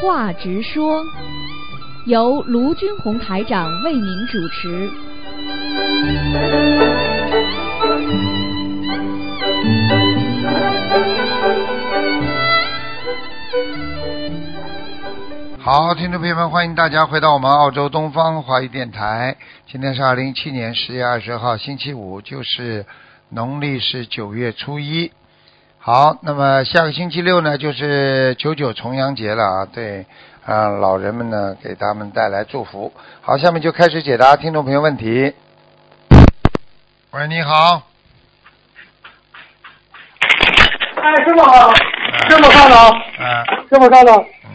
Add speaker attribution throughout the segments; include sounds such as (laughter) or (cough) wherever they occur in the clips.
Speaker 1: 话直说，由卢军红台长为您主持。
Speaker 2: 好，听众朋友们，欢迎大家回到我们澳洲东方华语电台。今天是二零一七年十月二十号，星期五，就是农历是九月初一。好，那么下个星期六呢，就是九九重阳节了啊。对，啊，老人们呢，给他们带来祝福。好，下面就开始解答听众朋友问题。喂，你好。
Speaker 3: 哎，师傅好，师傅稍等，
Speaker 2: 哎，
Speaker 3: 师傅稍等。
Speaker 2: 嗯，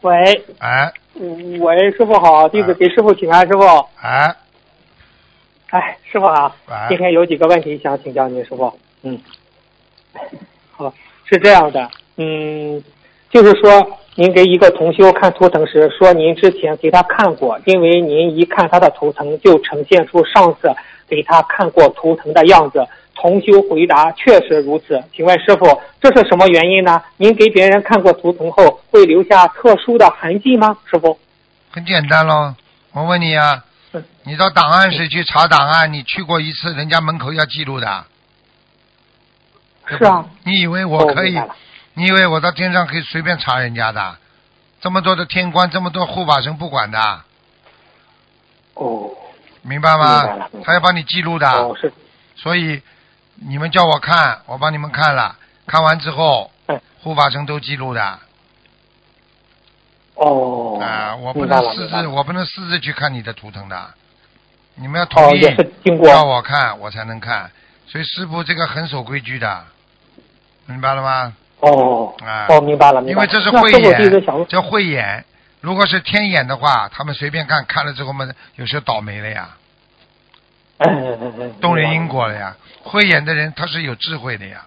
Speaker 3: 喂，
Speaker 2: 哎，
Speaker 3: 嗯喂，师傅好，弟子
Speaker 2: 哎
Speaker 3: 给师傅请安，师傅。
Speaker 2: 哎，
Speaker 3: 哎，师傅好，
Speaker 2: 哎
Speaker 3: 今天有几个问题想请教您，师傅。嗯，好，是这样的，嗯，就是说您给一个同修看图腾时，说您之前给他看过，因为您一看他的图腾就呈现出上次给他看过图腾的样子。同修回答：“确实如此。”请问师傅，这是什么原因呢？您给别人看过图腾后，会留下特殊的痕迹吗？师傅？
Speaker 2: 很简单喽。我问你啊
Speaker 3: 嗯，
Speaker 2: 你到档案室去查档案，你去过一次，人家门口要记录的。
Speaker 3: 是啊，
Speaker 2: 你以为我可以你以为我到天上可以随便查人家的？这么多的天官，这么多护法神不管的，
Speaker 3: 哦，
Speaker 2: 明白吗？他要帮你记录的，
Speaker 3: 哦，是，
Speaker 2: 所以你们叫我看，我帮你们看了，看完之后
Speaker 3: 嗯，
Speaker 2: 护法神都记录的。哦啊、
Speaker 3: 哦，
Speaker 2: 我不能私自，我不能私自去看你的图腾的，你们要
Speaker 3: 哦
Speaker 2: 同，意
Speaker 3: 也是经过。
Speaker 2: 叫我看，我才能看。所以师傅这个很守规矩的，明白了吗？
Speaker 3: 哦，
Speaker 2: 啊
Speaker 3: 哦，明白了，明白了。
Speaker 2: 因为这是慧眼
Speaker 3: 弟子想问，
Speaker 2: 叫慧眼。如果是天眼的话，他们随便看看了之后嘛，有时候倒霉了呀，动人因果了呀。慧眼的人他是有智慧的呀，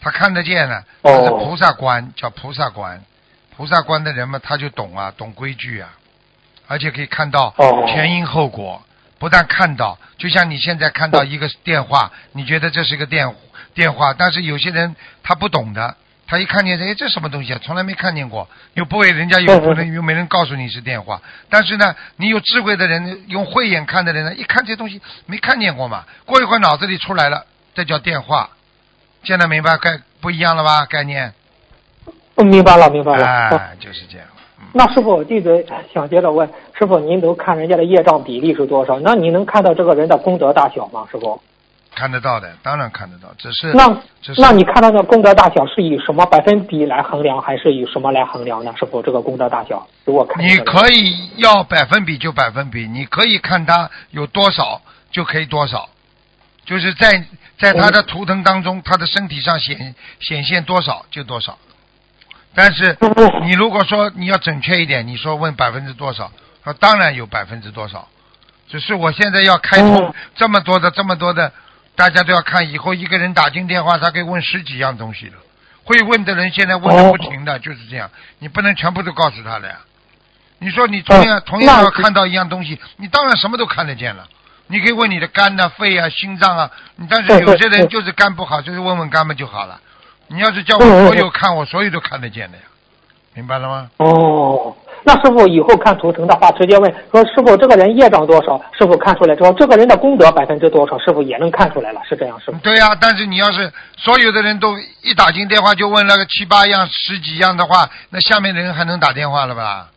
Speaker 2: 他看得见的，
Speaker 3: 哦
Speaker 2: 他是菩萨观，叫菩萨观。菩萨观的人嘛，他就懂啊，懂规矩啊，而且可以看到
Speaker 3: 哦
Speaker 2: 前因后果。不但看到，就像你现在看到一个电话，你觉得这是个电电话，但是有些人他不懂的，他一看见哎这什么东西啊，从来没看见过，又不会人家又不能又没人告诉你是电话，但是呢，你有智慧的人，用慧眼看的人呢，一看这东西没看见过嘛，过一会儿脑子里出来了，这叫电话，现在明白概不一样了吧？概念，
Speaker 3: 我明白了，明白了。哦
Speaker 2: 哎，就是这样。嗯，
Speaker 3: 那师傅，弟子想接着问，师傅，您能看人家的业障比例是多少？那你能看到这个人的功德大小吗？师傅？
Speaker 2: 看得到的，当然看得到，只是
Speaker 3: 那
Speaker 2: 只是
Speaker 3: 那你看到的功德大小是以什么百分比来衡量，还是以什么来衡量呢？是否，这个功德大小，如果看
Speaker 2: 你可以要百分比就百分比，你可以看他有多少就可以多少，就是在在他的图腾当中，他的身体上显显现多少就多少。但是你如果说你要准确一点，你说问百分之多少，那当然有百分之多少，只是我现在要开通
Speaker 3: 嗯。
Speaker 2: 这么多的这么多的，大家都要看，以后一个人打进电话，他可以问十几样东西了。会问的人现在问的不停的，就是这样，你不能全部都告诉他的呀。你说你同样、
Speaker 3: 哦
Speaker 2: 同样看到一样东西，你当然什么都看得见了。你可以问你的肝呐、肺啊、心脏啊，你但是有些人就是肝不好，就是问问肝嘛就好了。你要是叫我所有看，我所有都看得见的呀，明白了吗？
Speaker 3: 哦，那师傅以后看图腾的话，直接问说师傅这个人业障多少？师傅看出来之后，这个人的功德百分之多少？师傅也能看出来了，是这样是吗？
Speaker 2: 对呀、但是你要是所有的人都一打进电话就问那个七八样、十几样的话，那下面的人还能打电话了吧？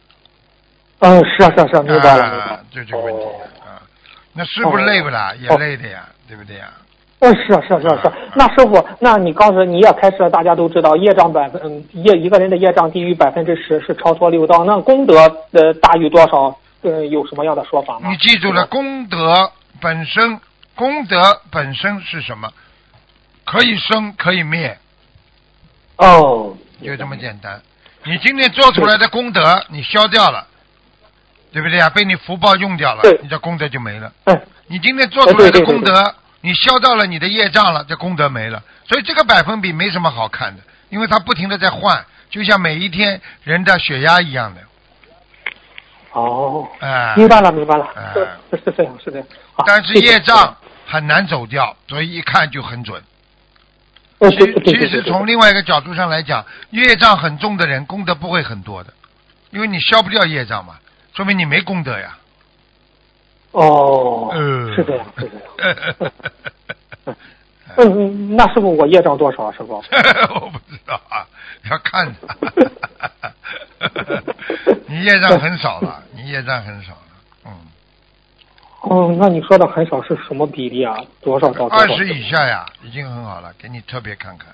Speaker 3: 嗯，是啊是啊是啊，明白了明白
Speaker 2: 啊
Speaker 3: 了，。
Speaker 2: 就这个问题
Speaker 3: 哦
Speaker 2: 啊。那师傅累不啦？也累的呀，对不对呀？
Speaker 3: 嗯，是啊，是啊，是啊，是啊。那师傅，那你刚才你也开始了，大家都知道业障百分，嗯，业一个人的业障低于百分之十是超脱六道，那功德呃大于多少？呃，有什么样的说法吗？
Speaker 2: 你记住了，功德本身，功德本身是什么？可以生，可以灭，
Speaker 3: 哦，
Speaker 2: 就这么简单。你今天做出来的功德，你消掉了，对不对啊？被你福报用掉了，你这功德就没了。
Speaker 3: 嗯，
Speaker 2: 你今天做出来的
Speaker 3: 对对对
Speaker 2: 功德，你消掉了你的业障了，这功德没了。所以这个百分比没什么好看的，因为它不停的在换，就像每一天人的血压一样的。
Speaker 3: 哦，
Speaker 2: 哎、
Speaker 3: 明白了，明白了，
Speaker 2: 哎
Speaker 3: 是是是这样，是这样。
Speaker 2: 但是业障很难走掉，所以一看就很准。
Speaker 3: 呃
Speaker 2: 其其实从另外一个角度上来讲，业障很重的人，功德不会很多的。因为你消不掉业障嘛，说明你没功德呀。
Speaker 3: 哦，
Speaker 2: 嗯，
Speaker 3: 是这样，是这样。(laughs) 嗯嗯，那师傅我业障多少？师傅？(laughs)
Speaker 2: 我不知道啊，要看的。(laughs) 你业障很少了，你业障很少了，嗯。
Speaker 3: 哦，那你说的很少是什么比例啊？多少到多少？
Speaker 2: 二十以下呀，已经很好了，给你特别看看。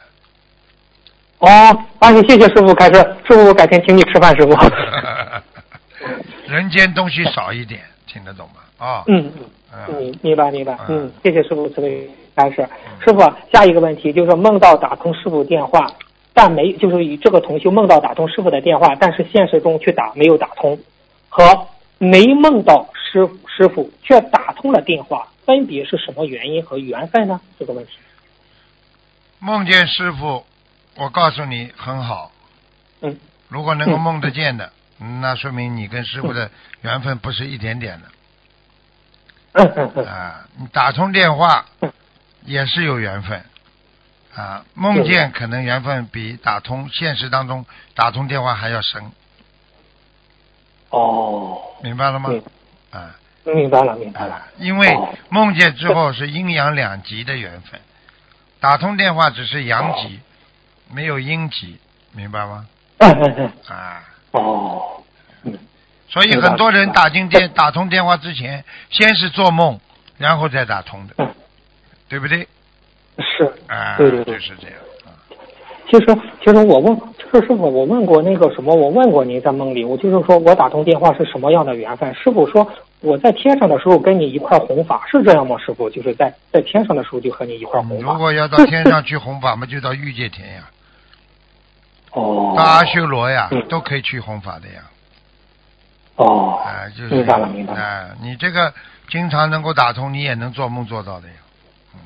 Speaker 3: 哦，阿姨，谢谢师傅开车，师傅我改天请你吃饭，师傅。
Speaker 2: 人间东西少一点，听得懂吗？啊、
Speaker 3: 嗯嗯。
Speaker 2: 嗯
Speaker 3: 明明白明白，
Speaker 2: 嗯
Speaker 3: 嗯，谢谢师傅慈悲开示。师傅，下一个问题就是梦到打通师傅电话，但没就是以这个同修梦到打通师傅的电话，但是现实中去打没有打通，和没梦到师师傅却打通了电话，分别是什么原因和缘分呢？这个问题。
Speaker 2: 梦见师傅，我告诉你很好。
Speaker 3: 嗯。
Speaker 2: 如果能够梦得见的，那说明你跟师傅的缘分不是一点点的啊。你打通电话也是有缘分啊，梦见可能缘分比打通现实当中打通电话还要深，
Speaker 3: 哦，
Speaker 2: 明白了吗？
Speaker 3: 嗯
Speaker 2: 啊
Speaker 3: 明白了明白了
Speaker 2: 啊，。因为梦见之后是阴阳两极的缘分，打通电话只是阳极，没有阴极，明白吗？啊。
Speaker 3: 哦。嗯。
Speaker 2: 所以很多人打进电打通电话之前，先是做梦，然后再打通的，
Speaker 3: 嗯，
Speaker 2: 对不对？
Speaker 3: 是。
Speaker 2: 啊，
Speaker 3: 对对对
Speaker 2: 就是这样。啊
Speaker 3: 其实，其实我问，就是师傅，我问过那个什么，我问过您在梦里，我就是说我打通电话是什么样的缘分？师傅说我在天上的时候跟你一块弘法，是这样吗？师傅，就是在在天上的时候就和你一块弘法。
Speaker 2: 如果要到天上去弘法嘛，就到欲界天呀，
Speaker 3: 哦。
Speaker 2: 到阿修罗呀
Speaker 3: 嗯，
Speaker 2: 都可以去弘法的呀。
Speaker 3: 哦。
Speaker 2: 啊，就是
Speaker 3: 明白了，明白了。
Speaker 2: 啊，你这个经常能够打通，你也能做梦做到的呀。
Speaker 3: 嗯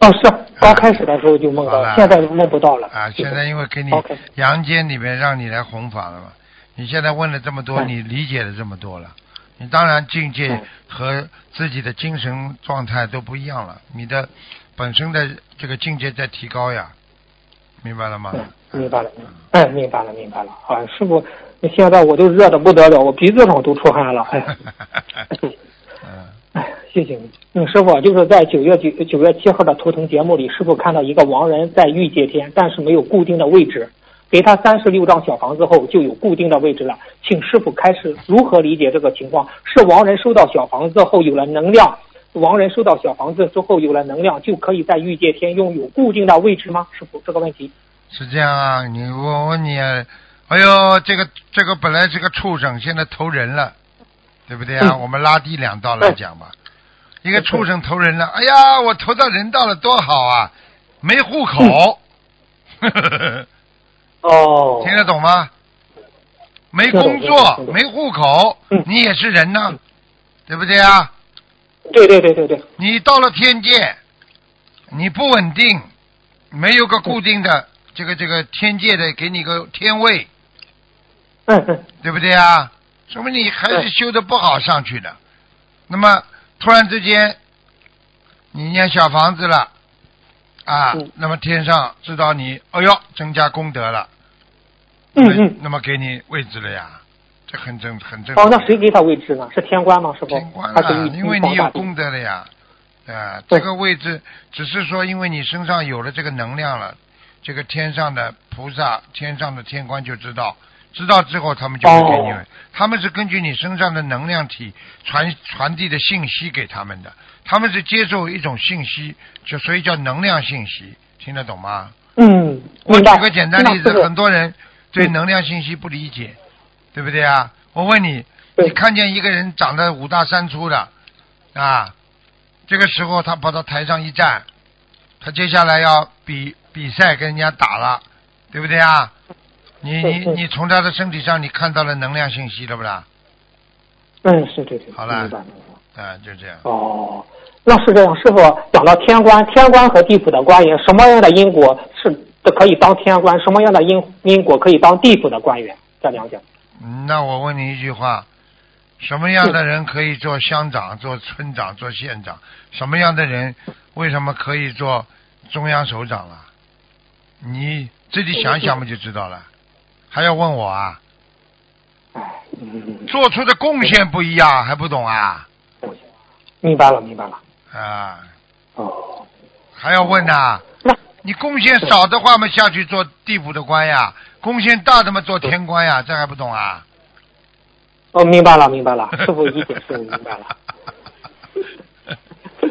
Speaker 3: 哦，是刚开始的时候就梦到，
Speaker 2: 了
Speaker 3: 现在梦不到了。
Speaker 2: 啊，
Speaker 3: 就是
Speaker 2: 现在因为给你阳间里面让你来弘法了嘛，你现在问了这么多，
Speaker 3: 嗯
Speaker 2: 你理解了这么多了，你当然境界
Speaker 3: 嗯
Speaker 2: 和自己的精神状态都不一样了，你的本身的这个境界在提高呀，明白了吗？
Speaker 3: 嗯，明白了，明哎，明白了，明白了。啊，师傅，现在我都热的不得了，我鼻子上都出汗了。哎，(laughs)
Speaker 2: 嗯，
Speaker 3: 哎，谢谢你。嗯，师傅，就是在九月九九月七号的图腾节目里，师傅看到一个亡人在御界天，但是没有固定的位置。给他三十六张小房子后，就有固定的位置了。请师傅开始如何理解这个情况？是亡人收到小房子后有了能量，亡人收到小房子之后有了能量，就可以在御界天拥有固定的位置吗？师傅，这个问题。
Speaker 2: 是这样啊，你我问你啊，哎呦，这个这个本来是个畜生，现在投人了，对不对啊？
Speaker 3: 嗯。
Speaker 2: 我们拉低两道来讲吧，一个畜生投人了，哎呀，我投到人道了，多好啊，没户口，(laughs)
Speaker 3: 哦，
Speaker 2: 听得懂吗？没工作，没户口
Speaker 3: 嗯，
Speaker 2: 你也是人呢，对不对啊？
Speaker 3: 对对对对对，
Speaker 2: 你到了天界，你不稳定，没有个固定的这个这个天界的给你个天位，(laughs) 对不对啊？说明你还是修的不好上去的。那么突然之间，你念小房子了啊，
Speaker 3: 嗯
Speaker 2: 那么天上知道你，哎呦，增加功德了，
Speaker 3: 嗯
Speaker 2: 那
Speaker 3: 嗯。
Speaker 2: 那么给你位置了呀，这很正很正
Speaker 3: 哦
Speaker 2: 常。，
Speaker 3: 那谁给他位置呢？是天官吗？是不
Speaker 2: 天官？啊因为你有功德了呀，啊，
Speaker 3: 对
Speaker 2: 这个位置只是说因为你身上有了这个能量了，这个天上的菩萨、天上的天官就知道，知道之后他们就会给你们，
Speaker 3: 哦
Speaker 2: 他们是根据你身上的能量体传传递的信息给他们的，他们是接受一种信息，就所以叫能量信息，听得懂吗？
Speaker 3: 嗯，
Speaker 2: 我举个简单例子，很多人对
Speaker 3: 嗯。
Speaker 2: 能量信息不理解，对不对啊？我问你，你看见一个人长得五大三粗的啊，这个时候他跑到台上一站，他接下来要比比赛跟人家打了，对不对啊？你你
Speaker 3: 对对
Speaker 2: 你从他的身体上你看到了能量信息了不啦？
Speaker 3: 嗯，是对对，
Speaker 2: 好了。啊，就这样。
Speaker 3: 哦，那是这样，师傅讲到天官，天官和地府的官员，什么样的因果是可以当天官，什么样的因因果可以当地府的官员？这两讲。
Speaker 2: 嗯那我问你一句话：什么样的人可以做乡长、做村长、做县长？什么样的人为什么可以做中央首长啊？你自己想想不就知道了？还要问我啊？做出的贡献不一样，还不懂啊？
Speaker 3: 明白了，明白了。
Speaker 2: 啊，
Speaker 3: 哦，
Speaker 2: 还要问呐、
Speaker 3: 那
Speaker 2: 你贡献少的话嘛，下去做地府的官呀；贡献大的嘛，做天官呀。这还不懂啊？
Speaker 3: 哦，明白了，明白了，师傅一解释，我明白了。(laughs) (laughs)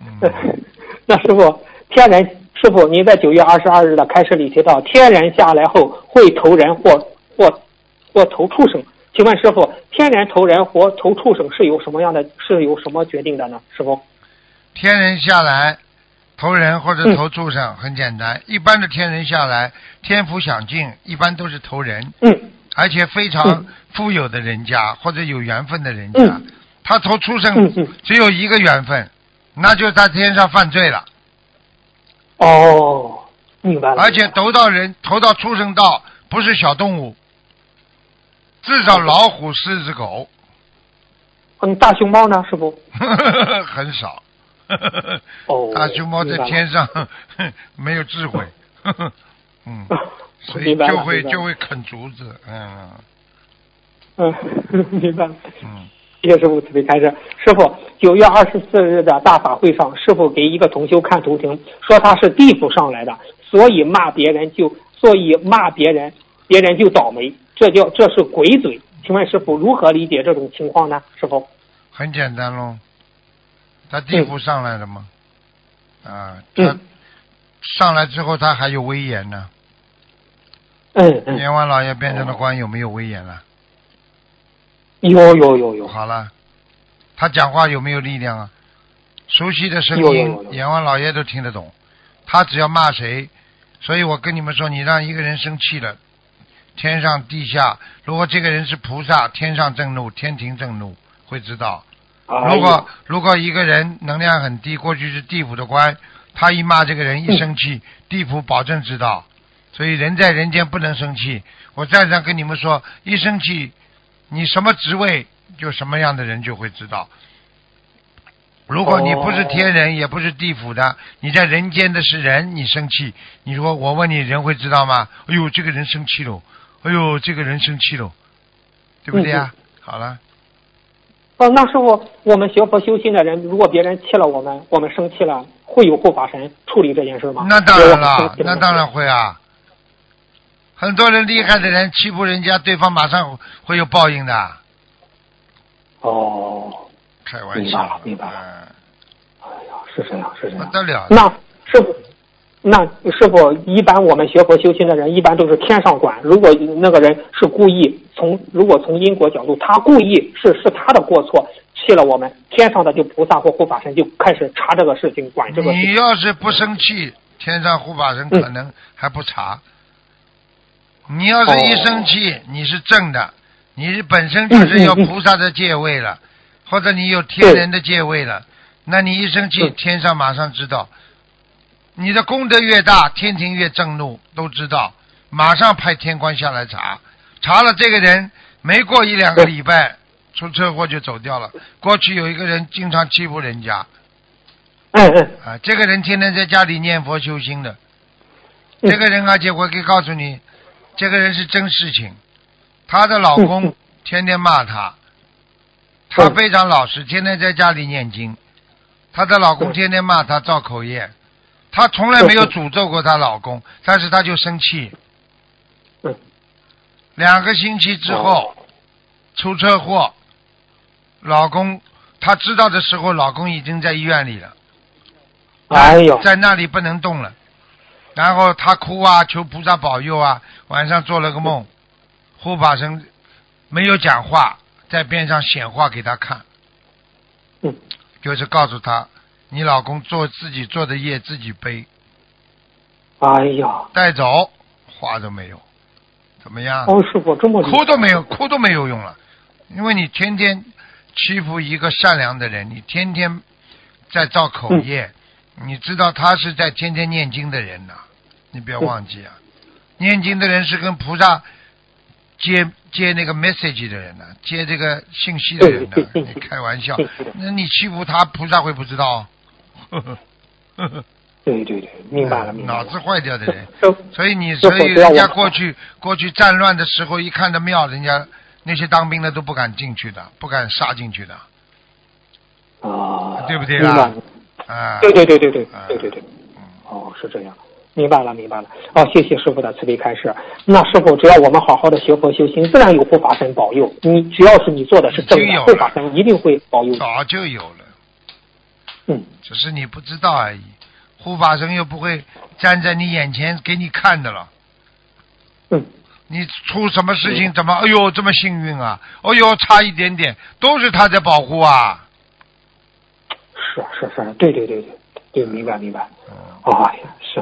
Speaker 2: 嗯，
Speaker 3: 那师傅，天人师傅，您在九月二十二日的开示里提到，天人下来后会投人或或或投畜生。请问师傅，天人投人或投畜生是由什么样的？是由什么决定的呢？师傅？
Speaker 2: 天人下来投人或者
Speaker 3: 嗯
Speaker 2: 投畜生，很简单。一般的天人下来，天福享尽，一般都是投人，
Speaker 3: 嗯
Speaker 2: 而且非常
Speaker 3: 嗯
Speaker 2: 富有的人家或者有缘分的人家。
Speaker 3: 嗯
Speaker 2: 他投畜
Speaker 3: 嗯
Speaker 2: 生
Speaker 3: 嗯。
Speaker 2: 只有一个缘分，那就是他天上犯罪了。
Speaker 3: 哦，明白了。
Speaker 2: 而且投到人，投到畜生道，不是小动物，至少老虎、狮子、狗，
Speaker 3: 嗯，大熊猫呢，是不？(laughs)
Speaker 2: 很少。
Speaker 3: 哦 (laughs)
Speaker 2: 大熊猫在天上 (laughs) 没有智慧，嗯，所以就会就会啃竹子，嗯
Speaker 3: 嗯，明白了。
Speaker 2: 嗯，
Speaker 3: 谢谢师傅慈悲开示。师傅，九月二十四日的大法会上，师傅给一个同修看图腾，说他是地府上来的，所以骂别人就所以骂别人，别人就倒霉，这叫这是鬼嘴。请问师傅如何理解这种情况呢？师傅？
Speaker 2: 很简单喽。他地府上来的嘛，啊，他
Speaker 3: 嗯
Speaker 2: 上来之后他还有威严呢。
Speaker 3: 嗯嗯，
Speaker 2: 阎王老爷变成了官，有没有威严了？
Speaker 3: 有有有有。
Speaker 2: 好了，他讲话有没有力量啊？熟悉的声音阎王老爷都听得懂。他只要骂谁，所以我跟你们说，你让一个人生气了，天上地下，如果这个人是菩萨，天上震怒，天庭震怒，会知道。
Speaker 3: 哎
Speaker 2: 如果如果一个人能量很低，过去是地府的官，他一骂这个人一生气，地府保证知道。所以人在人间不能生气。我再三跟你们说，一生气，你什么职位，就什么样的人就会知道。如果你不是天人，也不是地府的，你在人间的是人，你生气，你说我问你，人会知道吗？哎呦，这个人生气了，哎呦，这个人生气了，对不对呀、好了。
Speaker 3: 哦，那时候，我们学佛修心的人，如果别人气了我们，我们生气了，会有护法神处理这件事吗？
Speaker 2: 那当然了，那当然会啊。很多人厉害的人欺负人家，对方马上会有报应的。
Speaker 3: 哦，
Speaker 2: 开玩笑了，
Speaker 3: 明白了明白
Speaker 2: 嗯
Speaker 3: 哎呀，是这样，是这样。
Speaker 2: 不得了。
Speaker 3: 那师傅，那师傅，一般我们学佛修心的人，一般都是天上管。如果那个人是故意从，如果从因果角度，他故意是是他的过错，气了我们，天上的就菩萨或护法神就开始查这个事情，管这个事
Speaker 2: 你。要是不生气，天上护法神可能还不查。你要是一生气，你是正的，你是本身就是有菩萨的戒位了，或者你有天人的戒位了，那你一生气，
Speaker 3: 嗯
Speaker 2: 天上马上知道。你的功德越大，天庭越震怒，都知道，马上派天官下来查，查了这个人，没过一两个礼拜，出车祸就走掉了。过去有一个人经常欺负人家，
Speaker 3: 嗯嗯。
Speaker 2: 啊，这个人天天在家里念佛修心的，
Speaker 3: 嗯。
Speaker 2: 这个人而且我可以告诉你，这个人是真事情。她的老
Speaker 3: 嗯
Speaker 2: 公
Speaker 3: 嗯
Speaker 2: 天天骂她，她
Speaker 3: 嗯
Speaker 2: 非常老实，天天在家里念经。她的老公
Speaker 3: 嗯
Speaker 2: 天天骂她造口业，她从来没有诅咒过她老公，但是她就生气。
Speaker 3: 嗯
Speaker 2: 两个星期之后出车祸，老公她知道的时候，老公已经在医院里了。
Speaker 3: 哎呦，
Speaker 2: 在那里不能动了。然后她哭啊，求菩萨保佑啊。晚上做了个梦，护法神没有讲话，在边上显化给他看，
Speaker 3: 嗯。
Speaker 2: 就是告诉他，你老公做自己做的业自己背，
Speaker 3: 哎呀，
Speaker 2: 带走，话都没有，怎么样？
Speaker 3: 哦，师傅这么
Speaker 2: 哭都没有，哭都没有用了，因为你天天欺负一个善良的人，你天天在造口业，你知道他是在天天念经的人呐、你不要忘记啊，念经的人是跟菩萨接接那个 message 的人呢、接这个信息的人呢、开玩笑。
Speaker 3: 对对，
Speaker 2: 那你欺负他，菩萨会不知道？呵呵呵呵
Speaker 3: 对对对，明白了明白了。
Speaker 2: 脑子坏掉的人。(laughs) 所以你，所以人家过去过去战乱的时候，一看到庙，人家那些当兵的都不敢进去的，不敢杀进去的，
Speaker 3: 啊，
Speaker 2: 对不对啊？啊，
Speaker 3: 对对对对对
Speaker 2: 啊
Speaker 3: 对对对，哦，是这样，明白了明白了。哦，谢谢师傅的慈悲开示。那师傅，只要我们好好的学佛修心，自然有护法神保佑。你只要是你做的是正的，护法神一定会保佑你。
Speaker 2: 早就有了，
Speaker 3: 嗯，
Speaker 2: 只是你不知道而已。护法神又不会站在你眼前给你看的了。
Speaker 3: 嗯，
Speaker 2: 你出什么事情怎么？哎呦，这么幸运啊！哎呦，差一点点，都是他在保护啊。
Speaker 3: 是是是，对对对对对，明白明白。
Speaker 2: 嗯
Speaker 3: 哎呀，是，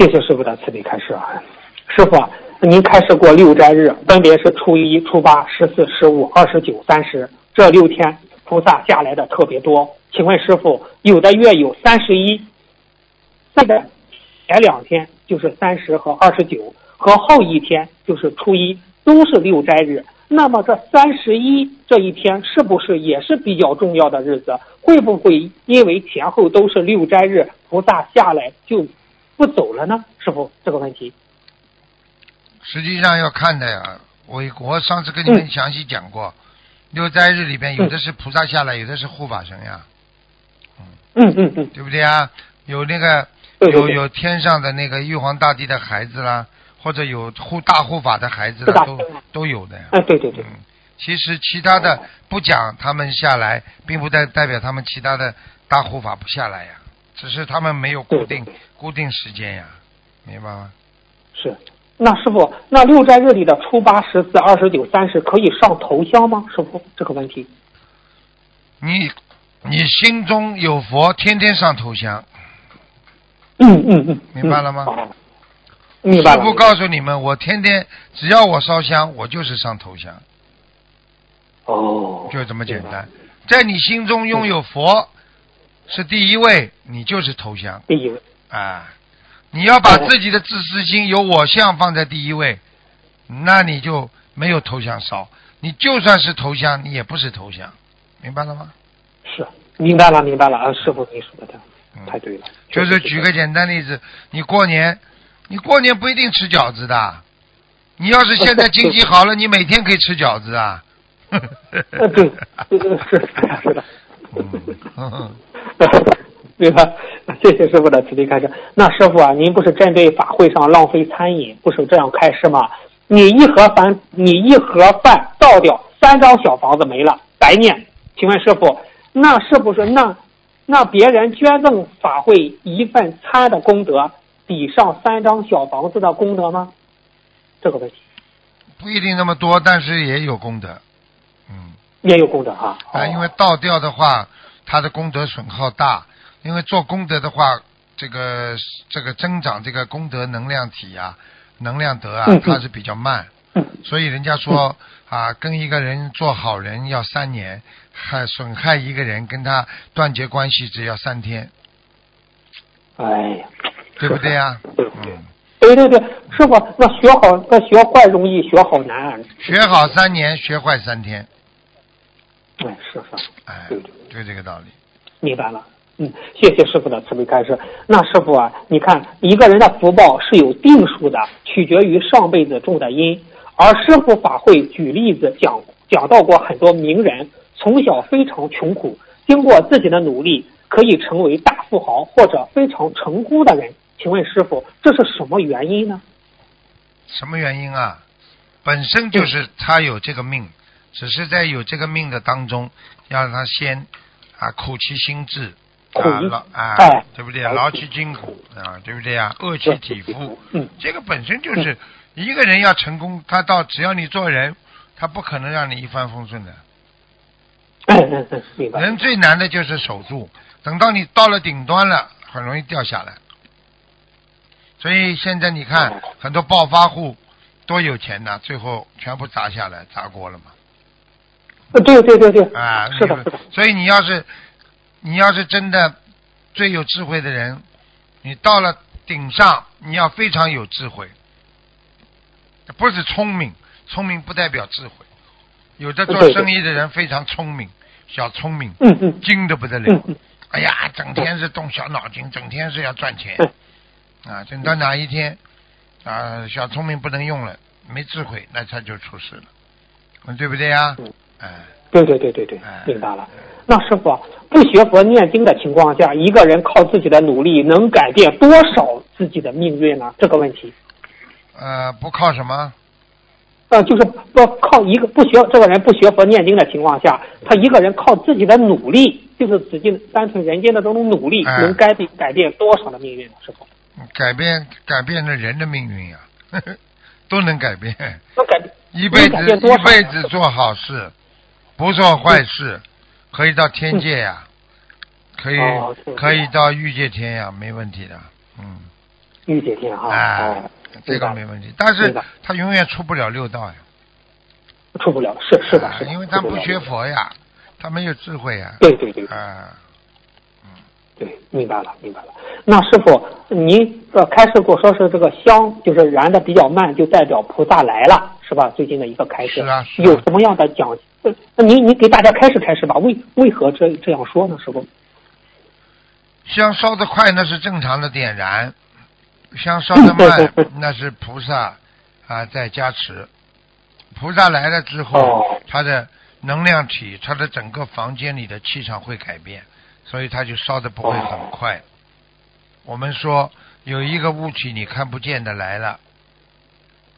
Speaker 3: 谢谢师傅的慈悲开示啊。师傅啊，您开示过六斋日，分别是初一、初八、十四、十五、二十九、三十这六天，菩萨下来的特别多。请问师傅，有的月有三十一，再的前两天就是三十和二十九，和后一天就是初一，都是六斋日。那么这三十一这一天是不是也是比较重要的日子？会不会因为前后都是六斋日，菩萨下来就不走了呢？师傅，这个问题。
Speaker 2: 实际上要看的呀，我我上次跟你们
Speaker 3: 嗯
Speaker 2: 详细讲过，六斋日里边有的是菩萨下来，有的是护法神呀，
Speaker 3: 嗯。嗯嗯，
Speaker 2: 对不对啊？有那个有有天上的那个玉皇大帝的孩子啦，或者有护大护法的孩子啦，都都有的呀。
Speaker 3: 哎，对对对，
Speaker 2: 嗯，其实其他的不讲他们下来，并不代代表他们其他的大护法不下来呀，只是他们没有固定固定时间呀，明白吗？
Speaker 3: 是。那师傅，那六斋日里的初八、十四、二十九、三十可以上头香吗？师傅，这个问题。
Speaker 2: 你你心中有佛，天天上头香。
Speaker 3: 嗯嗯嗯，
Speaker 2: 明白了吗
Speaker 3: 明白了。
Speaker 2: 师傅告诉你们，我天天只要我烧香，我就是上头香，
Speaker 3: 哦，
Speaker 2: 就这么简单。在你心中拥有佛是第一位，你就是投降
Speaker 3: 第一位。
Speaker 2: 啊。你要把自己的自私心、有我相放在第一位，那你就没有投降少。你就算是投降，你也不是投降，明白了吗？
Speaker 3: 是，明白了，明白了啊！师傅，你说的
Speaker 2: 嗯
Speaker 3: 太对了。
Speaker 2: 就是举个简单例子，你过年，你过年不一定吃饺子的。你要是现在经济好了，你每天可以吃饺子啊。
Speaker 3: 呃，对，是是的，是的。
Speaker 2: 嗯，(laughs)
Speaker 3: 对吧？谢谢师傅的慈悲开示。那师傅啊，您不是针对法会上浪费餐饮，不是这样开示吗？你一盒饭，你一盒饭倒掉，三张小房子没了，白念。请问师傅，那是不是那那别人捐赠法会一份餐的功德，抵上三张小房子的功德吗？这个问题
Speaker 2: 不一定那么多，但是也有功德。嗯，
Speaker 3: 也有功德啊。
Speaker 2: 啊，因为倒掉的话，它的功德损耗大。因为做功德的话，这个这个增长这个功德能量体啊，能量德啊它是比较慢。
Speaker 3: 嗯。
Speaker 2: 所以人家说啊，跟一个人做好人要三年，害损害一个人跟他断绝关系只要三天，
Speaker 3: 哎呀，
Speaker 2: 对不对呀、
Speaker 3: 对。
Speaker 2: 嗯，
Speaker 3: 对对对，师傅，那学好，那学坏容易，学好难。啊。
Speaker 2: 学好三年，学坏三天，
Speaker 3: 哎，是是，
Speaker 2: 哎
Speaker 3: 对对，
Speaker 2: 就这个道理。
Speaker 3: 明白了。嗯，谢谢师傅的慈悲开示。那师傅啊，你看一个人的福报是有定数的，取决于上辈子种的因。而师傅法会举例子讲讲到过很多名人从小非常穷苦，经过自己的努力可以成为大富豪或者非常成功的人。请问师傅，这是什么原因呢？
Speaker 2: 什么原因啊？本身就是他有这个命，只是在有这个命的当中，要让他先啊苦其心志啊
Speaker 3: 苦
Speaker 2: 劳啊
Speaker 3: 哎
Speaker 2: 对不对？
Speaker 3: 劳
Speaker 2: 劳其筋骨啊，对不对啊？饿其体肤，
Speaker 3: 嗯，
Speaker 2: 这个本身就是一个人要成功，他到只要你做人，他不可能让你一帆风顺的。人最难的就是守住，等到你到了顶端了，很容易掉下来。所以现在你看，很多暴发户多有钱呐，最后全部砸下来，砸锅了嘛。
Speaker 3: 呃对对对对，
Speaker 2: 啊，
Speaker 3: 是的，是的，
Speaker 2: 所以你要是你要是真的最有智慧的人，你到了顶上，你要非常有智慧，不是聪明，聪明不代表智慧。有的做生意的人非常聪明，小聪明，
Speaker 3: 嗯嗯
Speaker 2: 精的不得了。哎呀，整天是动小脑筋，整天是要赚钱
Speaker 3: 嗯，
Speaker 2: 啊，等到哪一天啊，小聪明不能用了，没智慧，那他就出事了。嗯对不对呀
Speaker 3: 嗯？
Speaker 2: 哎，
Speaker 3: 对对对对对
Speaker 2: 哎，
Speaker 3: 明白了。那师傅不学佛念经的情况下，一个人靠自己的努力能改变多少自己的命运呢？这个问题，
Speaker 2: 呃，不靠什么？
Speaker 3: 呃，就是不靠一个不学这个人不学佛念经的情况下，他一个人靠自己的努力，就是自己单纯人间的这种努力，
Speaker 2: 哎
Speaker 3: 能改变改变多少的命运呢？师傅，
Speaker 2: 改变改变了人的命运呀，(laughs) 都能改变。
Speaker 3: 能改变
Speaker 2: 一辈子一辈子做好事，不做坏事，可以到天界呀，可以
Speaker 3: 哦
Speaker 2: 可以到欲界天呀，没问题的。嗯，
Speaker 3: 御界天哈，
Speaker 2: 哎
Speaker 3: 哦，，
Speaker 2: 这个没问题，但是他永远出不了六道呀，
Speaker 3: 出不了，是是的，是
Speaker 2: 因为他不学佛呀，他没有智慧呀。
Speaker 3: 对对对
Speaker 2: 啊，
Speaker 3: 对，明白了明白了。那师傅，您呃开示过说是这个香就是燃的比较慢，就代表菩萨来了，是吧？最近的一个开示，
Speaker 2: 是啊是啊。
Speaker 3: 有什么样的讲？呃那您您给大家开始开始吧，为为何这这样说呢？师傅？
Speaker 2: 香烧得快那是正常的点燃，香烧 (laughs) 得慢那是菩萨啊在加持。菩萨来了之后
Speaker 3: 哦，
Speaker 2: 他的能量体，他的整个房间里的气场会改变，所以他就烧的不会很快。我们说有一个物体你看不见的来了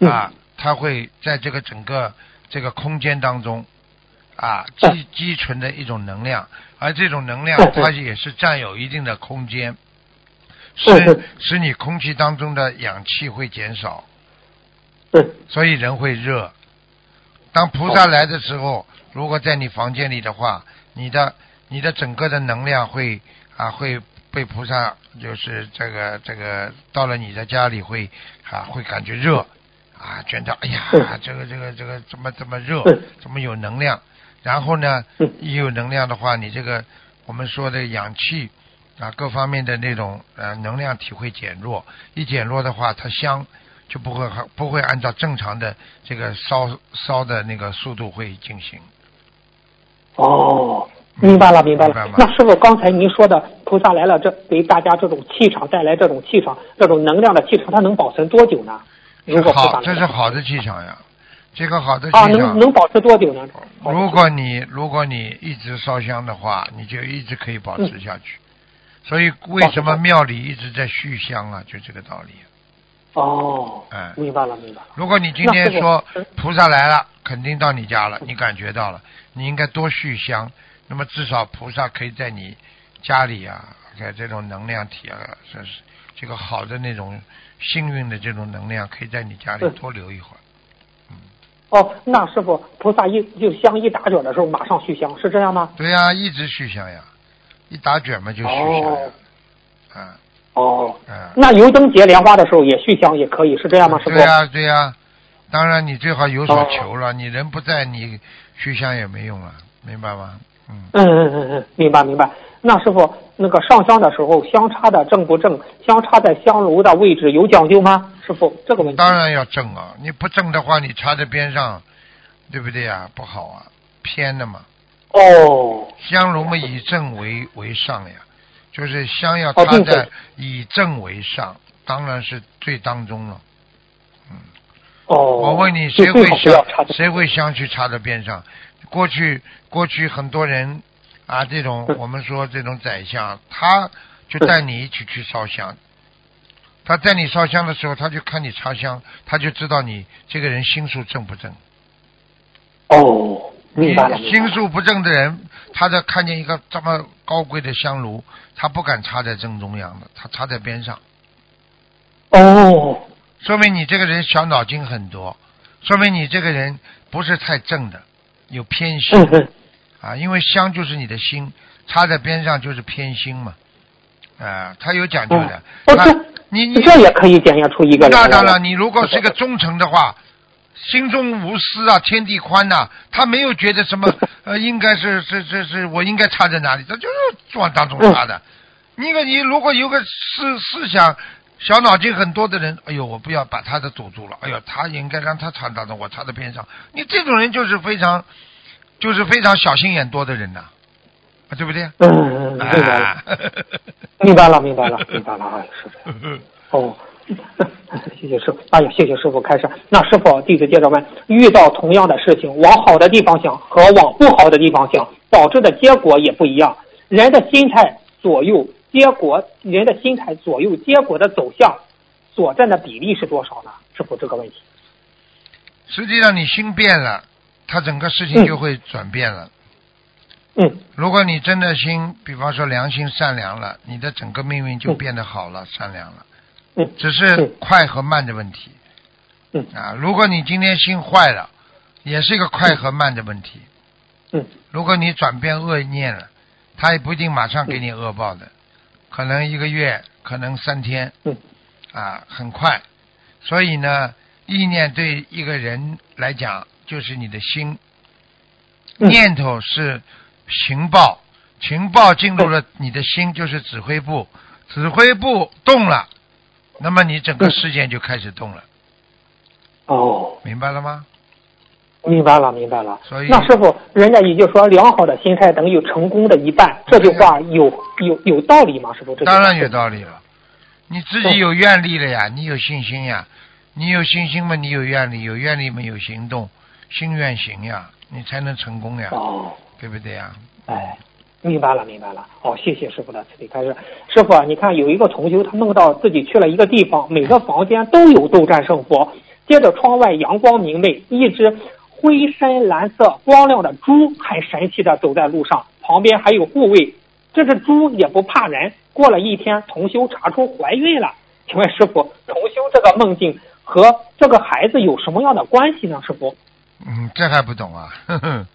Speaker 2: 啊，它会在这个整个这个空间当中啊积积存的一种能量，而这种能量它也是占有一定的空间，使使你空气当中的氧气会减少，
Speaker 3: 嗯
Speaker 2: 所以人会热。当菩萨来的时候，如果在你房间里的话，你的你的整个的能量会啊会被菩萨就是这个这个到了你的家里会啊会感觉热啊觉得哎呀这个这个这个怎么这么热怎么有能量，然后呢一有能量的话，你这个我们说的氧气啊各方面的那种呃能量体会减弱，一减弱的话，它香就不会不会按照正常的这个烧烧的那个速度会进行。
Speaker 3: 哦，明白了明白了
Speaker 2: 白。
Speaker 3: 那师傅刚才您说的菩萨来了，这给大家这种气场带来这种气场这种能量的气场，它能保存多久呢？如果
Speaker 2: 这是好的气场呀，这个好的气
Speaker 3: 啊，能能保持多久呢？
Speaker 2: 如果你如果你一直烧香的话，你就一直可以保持下去。所以为什么庙里一直在续香啊？就这个道理。
Speaker 3: 哦，
Speaker 2: 哎
Speaker 3: 明白了明白了。
Speaker 2: 如果你今天说菩萨来了，肯定到你家了，你感觉到了，你应该多续香。那么至少菩萨可以在你家里啊，在这种能量体啊，这是这个好的那种幸运的这种能量，可以在你家里多留一会儿。
Speaker 3: 哦，那师傅，菩萨一就香一打卷的时候，马上续香，是这样吗？
Speaker 2: 对呀、一直续香呀，一打卷嘛就续香呀
Speaker 3: 哦，
Speaker 2: 啊
Speaker 3: 哦，
Speaker 2: 嗯。
Speaker 3: 那油灯结莲花的时候也续香也可以，是这样吗？师傅？
Speaker 2: 对呀、对呀、当然你最好有所求了，你人不在，你续香也没用了，明白吗？嗯，
Speaker 3: 嗯嗯嗯嗯，明白明白。那师傅，那个上香的时候，香插的正不正？香插在香炉的位置有讲究吗？师傅，这个问题。
Speaker 2: 当然要正啊，你不正的话，你插在边上，对不对呀？不好啊，偏的嘛。
Speaker 3: 哦，
Speaker 2: 香炉嘛，以正为为上呀，就是香要插在以正为上，当然是最当中了。
Speaker 3: 嗯哦。
Speaker 2: 我问你，谁会香？谁会香去插在边上？过去过去很多人啊，这种
Speaker 3: 嗯
Speaker 2: 我们说这种宰相，他就带你一起去烧香。他带你烧香的时候，他就看你插香，他就知道你这个人心术正不正。
Speaker 3: 哦。
Speaker 2: 你
Speaker 3: 明白了
Speaker 2: 心术不正的人，他在看见一个这么高贵的香炉，他不敢插在正中央的，他插在边上，
Speaker 3: 哦，
Speaker 2: 说明你这个人小脑筋很多，说明你这个人不是太正的，有偏心。啊，因为香就是你的心，插在边上就是偏心嘛，啊，它有讲究的。那你你
Speaker 3: 这也可以检验出一个人
Speaker 2: 那当然，你如果是一个忠诚的话，心中无私啊，天地宽呐、他没有觉得什么呃，应该是是是是我应该插在哪里，他就是往当中插的。你个你如果有个思思想小脑筋很多的人，哎呦，我不要把他的堵住了，哎呦，他应该让他传达的，我插在边上。你这种人就是非常就是非常小心眼多的人呐、啊，对不对？
Speaker 3: 嗯嗯，明白了，
Speaker 2: 啊，
Speaker 3: 明白了，明白了，明白了，啊，(laughs) 是这样。哦，(laughs) 谢谢师傅。哎呀，谢谢师傅开始。那师傅，弟子接着问：遇到同样的事情，往好的地方想和往不好的地方想，导致的结果也不一样。人的心态左右结果，人的心态左右结果的走向，所占的比例是多少呢？师傅，这个问题。
Speaker 2: 实际上，你心变了，他整个事情就会转变了。
Speaker 3: 嗯
Speaker 2: 如果你真的心，比方说良心善良了，你的整个命运就变得好了，善良了。
Speaker 3: 嗯
Speaker 2: 只是快和慢的问题。
Speaker 3: 嗯
Speaker 2: 啊，如果你今天心坏了，也是一个快和慢的问题。
Speaker 3: 嗯
Speaker 2: 如果你转变恶念了，他也不一定马上给你恶报的，可能一个月，可能三天，
Speaker 3: 嗯。
Speaker 2: 啊，很快。所以呢，意念对一个人来讲，就是你的心，
Speaker 3: 嗯。
Speaker 2: 念头是情报，情报进入了你的心，就是指挥部，指挥部动了，那么你整个事件就开始动了，
Speaker 3: 哦，
Speaker 2: 明白了吗？
Speaker 3: 明白了，明白了。
Speaker 2: 所以
Speaker 3: 那师傅，人家也就说良好的心态等于成功的一半，这句话有有有道理吗？师傅，这
Speaker 2: 当然有道理了。你自己有愿力了呀，你有信心呀，你有信心嘛，你有愿力，有愿力嘛，有行动，心愿行呀，你才能成功呀，
Speaker 3: 哦，
Speaker 2: 对不对呀？
Speaker 3: 哎，明白了，明白了。哦，谢谢师傅的慈悲开示。师傅啊，你看有一个同修，他梦到自己去了一个地方，每个房间都有斗战胜佛，接着窗外阳光明媚，一只灰深蓝色光亮的猪很神气的走在路上，旁边还有护卫。这只猪也不怕人。过了一天，重修查出怀孕了。请问师傅，重修这个梦境和这个孩子有什么样的关系呢？师傅？
Speaker 2: 嗯，这还不懂啊？呵呵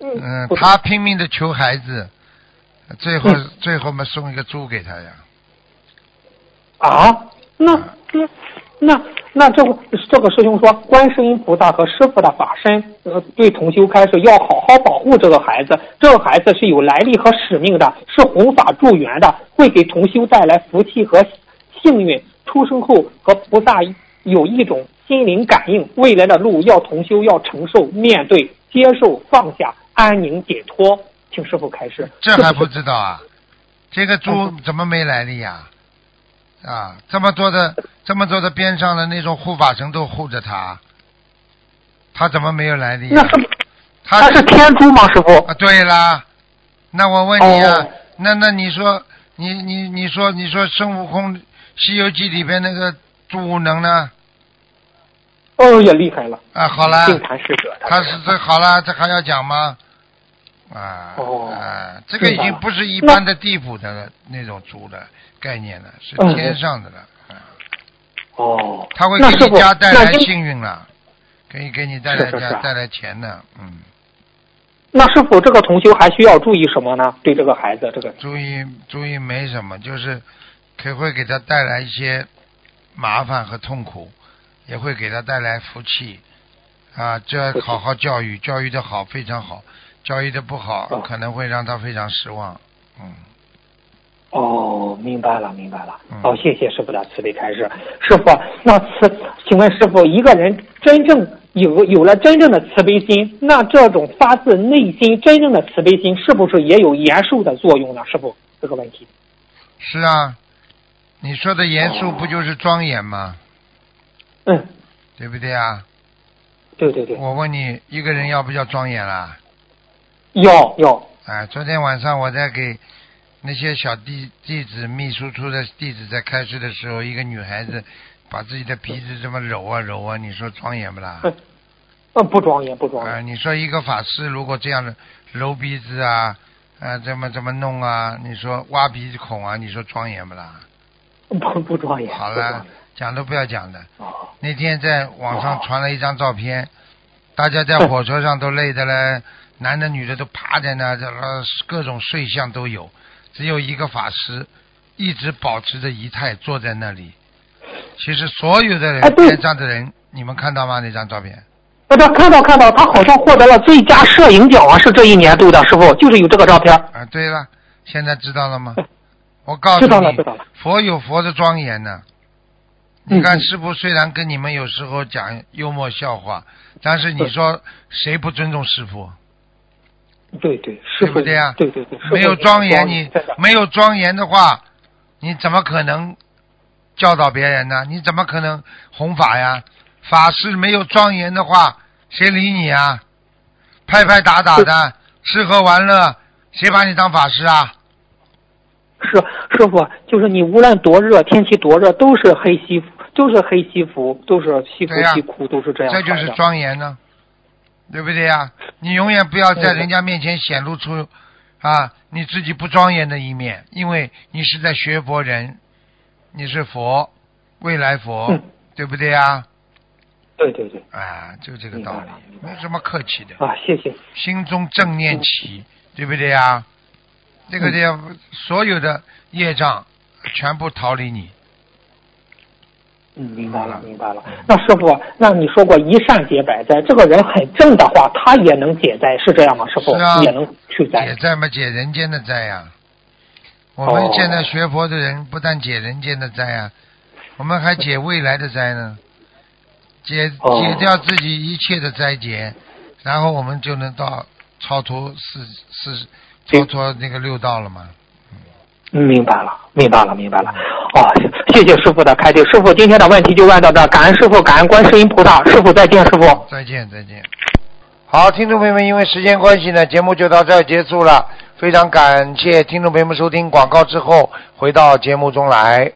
Speaker 2: 嗯，他拼命的求孩子，最后、
Speaker 3: 嗯
Speaker 2: 最后嘛送一个猪给他呀。
Speaker 3: 啊，那那那那这个这个师兄说，观世音菩萨和师傅的法身，呃，对同修开始要好好保护这个孩子。这个孩子是有来历和使命的，是弘法助缘的，会给同修带来福气和幸运。出生后和菩萨有一种心灵感应，未来的路要同修要承受、面对、接受、放下、安宁、解脱。请师傅开示。
Speaker 2: 这还不知道啊？这个猪怎么没来历呀、啊？这么多的这么多的边上的那种护法神都护着他，他怎么没有来历、啊？
Speaker 3: 那是
Speaker 2: 他
Speaker 3: 他是天珠吗？师傅？
Speaker 2: 啊，对啦，那我问你啊，
Speaker 3: 哦
Speaker 2: 那那你说，你你你说你说孙悟空《西游记》里边那个猪无能呢？
Speaker 3: 哦，也厉害了。
Speaker 2: 啊，好了，
Speaker 3: 净坛使者，
Speaker 2: 他是这好了，这还要讲吗？啊，
Speaker 3: 哦
Speaker 2: 啊，这个已经不是一般的地府的那种猪的概念了，是
Speaker 3: 嗯
Speaker 2: 天上的了。啊
Speaker 3: 哦，
Speaker 2: 他会给你家带来幸运了，可以给你带来家带来钱的，嗯。
Speaker 3: 那是否这个同修还需要注意什么呢？对这个孩子，这个
Speaker 2: 注意注意没什么，就是可会给他带来一些麻烦和痛苦，也会给他带来福气啊。这要好好教育，教育的好非常好，教育的不好
Speaker 3: 哦
Speaker 2: 可能会让他非常失望。嗯，
Speaker 3: 哦，明白了，明白了。
Speaker 2: 嗯
Speaker 3: 哦，谢谢师傅的慈悲开示。师傅，那慈，请问师傅，一个人真正有有了真正的慈悲心，那这种发自内心真正的慈悲心，是不是也有延寿的作用呢？师傅，这个问题。
Speaker 2: 是啊，你说的严肃
Speaker 3: 哦
Speaker 2: 不就是庄严吗？
Speaker 3: 嗯，
Speaker 2: 对不对啊？
Speaker 3: 对对对，
Speaker 2: 我问你，一个人要不要庄严啦？
Speaker 3: 要要。
Speaker 2: 哎，昨天晚上我在给那些小弟弟子、秘书处的弟子在开示的时候，一个女孩子把自己的鼻子这么揉啊揉啊，你说庄严不啦？
Speaker 3: 嗯 (laughs) 呃，不庄严，不庄
Speaker 2: 啊、
Speaker 3: 严。
Speaker 2: 你说一个法师如果这样的揉鼻子啊，啊，这么怎么弄啊，你说挖鼻孔啊，你说庄严不啦？(laughs)
Speaker 3: 不不庄严。
Speaker 2: 好了讲都不要讲的。
Speaker 3: 哦，
Speaker 2: 那天在网上
Speaker 3: 哦
Speaker 2: 传了一张照片，大家在火车上都累的嘞，男的女的都趴在那，这个各种睡相都有，只有一个法师一直保持着仪态坐在那里。其实所有的人
Speaker 3: 哎对
Speaker 2: 边上的人，你们看到吗？那张照片？
Speaker 3: 大家看到看到，他好像获得了最佳摄影奖啊，是这一年度的，师傅就是有这个照片。
Speaker 2: 啊，对了，现在知道了吗？我告诉
Speaker 3: 知道了
Speaker 2: 你
Speaker 3: 知道了，
Speaker 2: 佛有佛的庄严呢。
Speaker 3: 嗯
Speaker 2: 你看师傅虽然跟你们有时候讲幽默笑话，但是你说谁不尊重师傅？
Speaker 3: 对对，师傅
Speaker 2: 对不对呀？
Speaker 3: 对对对，
Speaker 2: 没有庄严，你没有庄严的话，你怎么可能教导别人呢？你怎么可能弘法呀？法师没有庄严的话，谁理你啊？拍拍打打的，吃喝玩乐，谁把你当法师啊？
Speaker 3: 是师傅，就是你无论多热，天气多热，都是黑西服，都是黑西服，都是西服西裤，都是这样
Speaker 2: 这就是庄严呢，对不对呀？你永远不要在人家面前显露出啊你自己不庄严的一面，因为你是在学佛人，你是佛，未来佛，
Speaker 3: 嗯
Speaker 2: 对不对呀？
Speaker 3: 对对对，
Speaker 2: 啊，就这个道理没什么客气的。
Speaker 3: 啊，谢谢。
Speaker 2: 心中正念起，对不对呀？这个这样，所有的业障全部逃离你。
Speaker 3: 嗯，明白了，明白了。那师傅，那你说过一善解百灾，这个人很正的话，他也能解灾，是这样吗？师傅、也能去灾
Speaker 2: 解
Speaker 3: 灾。
Speaker 2: 灾嘛，解人间的灾呀。我们
Speaker 3: 哦
Speaker 2: 现在学佛的人，不但解人间的灾呀，我们还解未来的灾呢。解
Speaker 3: 哦
Speaker 2: 解掉自己一切的灾劫，然后我们就能到超脱四四超脱那个六道了嘛。
Speaker 3: 嗯，明白了，明白了，明白了。哦，谢谢师傅的开解。师傅今天的问题就问到这，感恩师傅，感恩观世音菩萨。师傅再见，师傅。
Speaker 2: 再见，再见。好，听众朋友们，因为时间关系呢，节目就到这儿结束了。非常感谢听众朋友们收听广告之后回到节目中来。